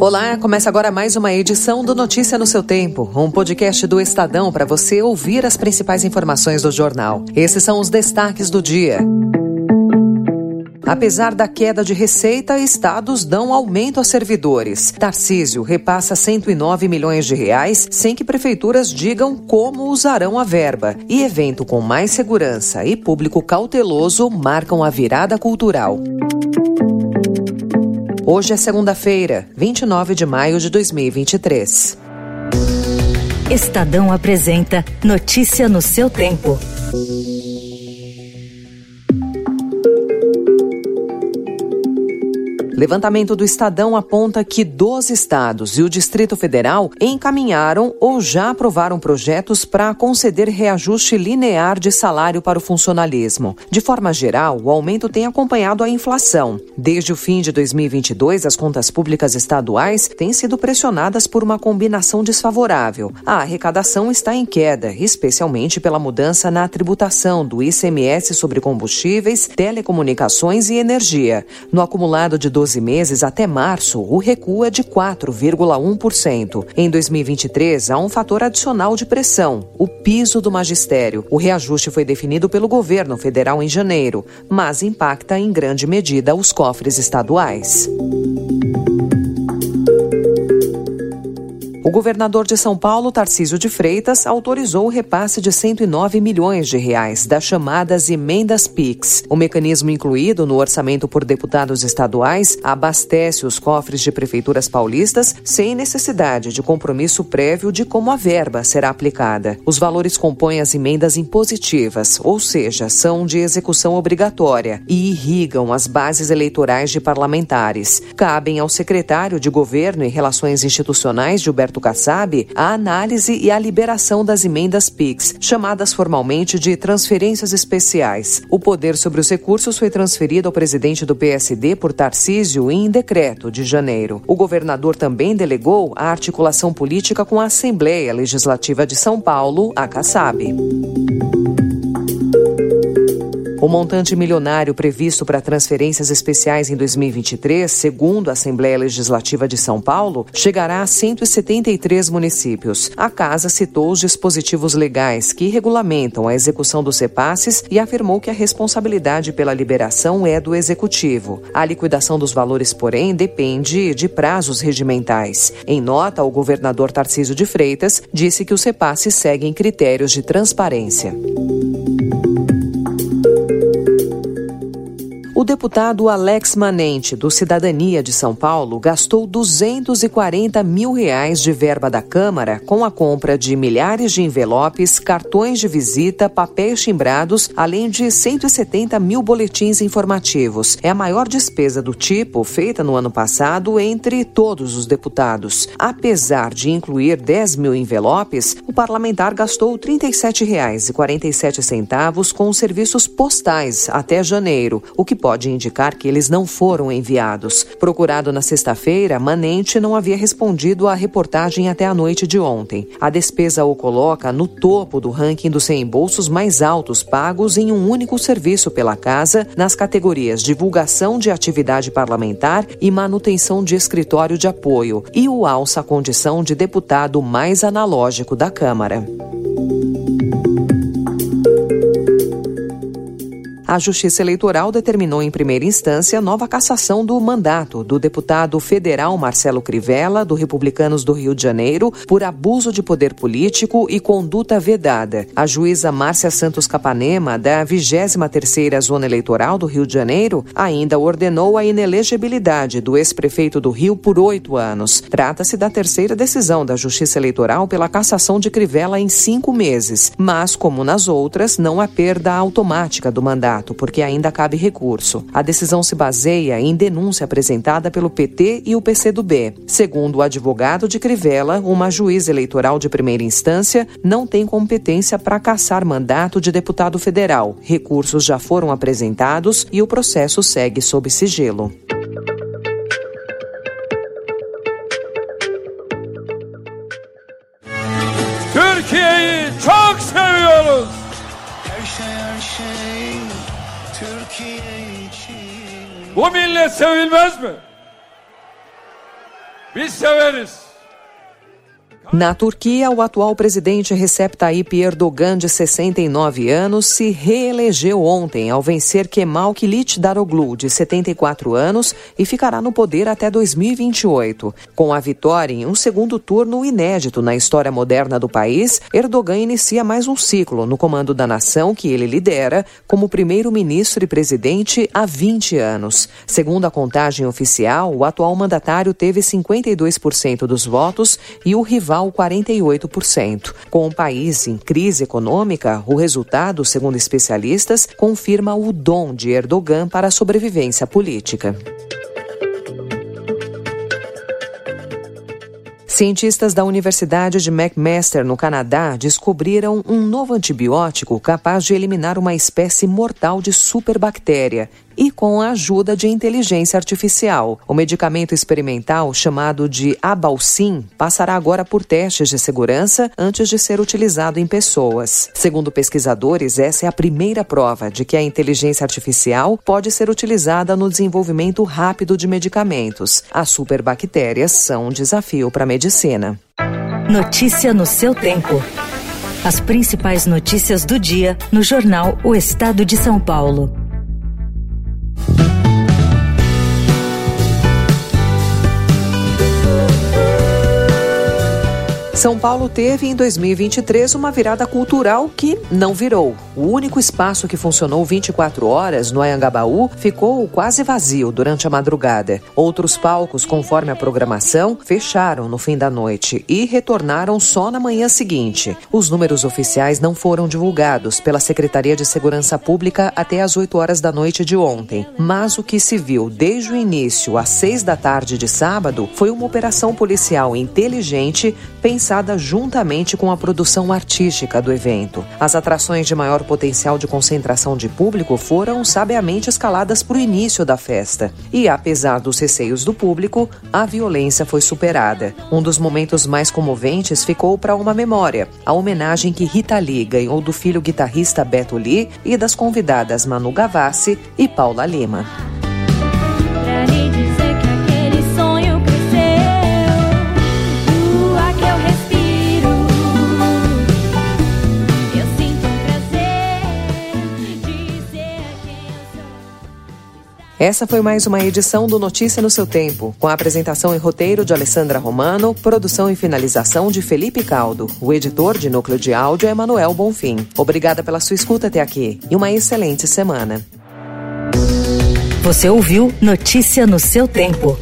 Olá, começa agora mais uma edição do Notícia no seu Tempo, um podcast do Estadão para você ouvir as principais informações do jornal. Esses são os destaques do dia. Apesar da queda de receita, estados dão aumento aos servidores. Tarcísio repassa 109 milhões de reais sem que prefeituras digam como usarão a verba. E evento com mais segurança e público cauteloso marcam a virada cultural. Hoje é segunda-feira, 29 de maio de 2023. Estadão apresenta Notícia no seu tempo. Levantamento do Estadão aponta que 12 estados e o Distrito Federal encaminharam ou já aprovaram projetos para conceder reajuste linear de salário para o funcionalismo. De forma geral, o aumento tem acompanhado a inflação. Desde o fim de 2022, as contas públicas estaduais têm sido pressionadas por uma combinação desfavorável. A arrecadação está em queda, especialmente pela mudança na tributação do ICMS sobre combustíveis, telecomunicações e energia. No acumulado de 12 12 meses até março, o recuo é de 4,1%. Em 2023, há um fator adicional de pressão, o piso do magistério. O reajuste foi definido pelo governo federal em janeiro, mas impacta em grande medida os cofres estaduais. O governador de São Paulo, Tarcísio de Freitas, autorizou o repasse de 109 milhões de reais das chamadas emendas PIX. O mecanismo incluído no orçamento por deputados estaduais abastece os cofres de prefeituras paulistas sem necessidade de compromisso prévio de como a verba será aplicada. Os valores compõem as emendas impositivas, ou seja, são de execução obrigatória e irrigam as bases eleitorais de parlamentares. Cabem ao secretário de Governo e Relações Institucionais, Gilberto Roberto Kassab a análise e a liberação das emendas PIX, chamadas formalmente de transferências especiais. O poder sobre os recursos foi transferido ao presidente do PSD por Tarcísio em decreto de janeiro. O governador também delegou a articulação política com a Assembleia Legislativa de São Paulo, a Kassab. O montante milionário previsto para transferências especiais em 2023, segundo a Assembleia Legislativa de São Paulo, chegará a 173 municípios. A casa citou os dispositivos legais que regulamentam a execução dos repasses e afirmou que a responsabilidade pela liberação é do executivo. A liquidação dos valores, porém, depende de prazos regimentais. Em nota, o governador Tarcísio de Freitas disse que os repasses seguem critérios de transparência. O deputado Alex Manente, do Cidadania de São Paulo, gastou 240 mil reais de verba da Câmara com a compra de milhares de envelopes, cartões de visita, papéis timbrados, além de 170 mil boletins informativos. É a maior despesa do tipo feita no ano passado entre todos os deputados. Apesar de incluir 10 mil envelopes, o parlamentar gastou R$ 37,47 com os serviços postais até janeiro, o que pode pode indicar que eles não foram enviados. Procurado na sexta-feira, Manente não havia respondido à reportagem até a noite de ontem. A despesa o coloca no topo do ranking dos reembolsos mais altos pagos em um único serviço pela casa, nas categorias divulgação de atividade parlamentar e manutenção de escritório de apoio, e o alça a condição de deputado mais analógico da Câmara. A Justiça Eleitoral determinou em primeira instância nova cassação do mandato do deputado federal Marcelo Crivella, do Republicanos do Rio de Janeiro, por abuso de poder político e conduta vedada. A juíza Márcia Santos Capanema, da 23ª Zona Eleitoral do Rio de Janeiro, ainda ordenou a inelegibilidade do ex-prefeito do Rio por oito anos. Trata-se da terceira decisão da Justiça Eleitoral pela cassação de Crivella em cinco meses, mas, como nas outras, não há perda automática do mandato porque ainda cabe recurso. A decisão se baseia em denúncia apresentada pelo PT e o PCdoB. Segundo o advogado de Crivella, uma juíza eleitoral de primeira instância não tem competência para caçar mandato de deputado federal. Recursos já foram apresentados e o processo segue sob sigilo. Türkiye'yi çok seviyoruz. Her şey her şey Bu millet sevilmez mi? Biz severiz. Na Turquia, o atual presidente Recep Tayyip Erdogan, de 69 anos, se reelegeu ontem ao vencer Kemal Kılıçdaroğlu, de 74 anos, e ficará no poder até 2028. Com a vitória em um segundo turno inédito na história moderna do país, Erdogan inicia mais um ciclo no comando da nação que ele lidera como primeiro-ministro e presidente há 20 anos. Segundo a contagem oficial, o atual mandatário teve 52% dos votos e o rival ao 48%. Com o país em crise econômica, o resultado, segundo especialistas, confirma o dom de Erdogan para a sobrevivência política. Cientistas da Universidade de McMaster, no Canadá, descobriram um novo antibiótico capaz de eliminar uma espécie mortal de superbactéria e com a ajuda de inteligência artificial. O medicamento experimental, chamado de Abalsim, passará agora por testes de segurança antes de ser utilizado em pessoas. Segundo pesquisadores, essa é a primeira prova de que a inteligência artificial pode ser utilizada no desenvolvimento rápido de medicamentos. As superbactérias são um desafio para a medicina. Notícia no seu tempo. As principais notícias do dia no jornal O Estado de São Paulo. São Paulo teve em 2023 uma virada cultural que não virou. O único espaço que funcionou 24 horas no Anhangabaú ficou quase vazio durante a madrugada. Outros palcos, conforme a programação, fecharam no fim da noite e retornaram só na manhã seguinte. Os números oficiais não foram divulgados pela Secretaria de Segurança Pública até às 8 horas da noite de ontem. Mas o que se viu desde o início às 6 da tarde de sábado foi uma operação policial inteligente pensada pensada juntamente com a produção artística do evento. As atrações de maior potencial de concentração de público foram sabiamente escaladas para o início da festa. E, apesar dos receios do público, a violência foi superada. Um dos momentos mais comoventes ficou para uma memória, a homenagem que Rita Lee ganhou do filho guitarrista Beto Lee e das convidadas Manu Gavassi e Paula Lima. Essa foi mais uma edição do Notícia no seu tempo, com a apresentação e roteiro de Alessandra Romano, produção e finalização de Felipe Caldo. O editor de núcleo de áudio é Manuel Bonfim. Obrigada pela sua escuta até aqui e uma excelente semana. Você ouviu Notícia no seu tempo.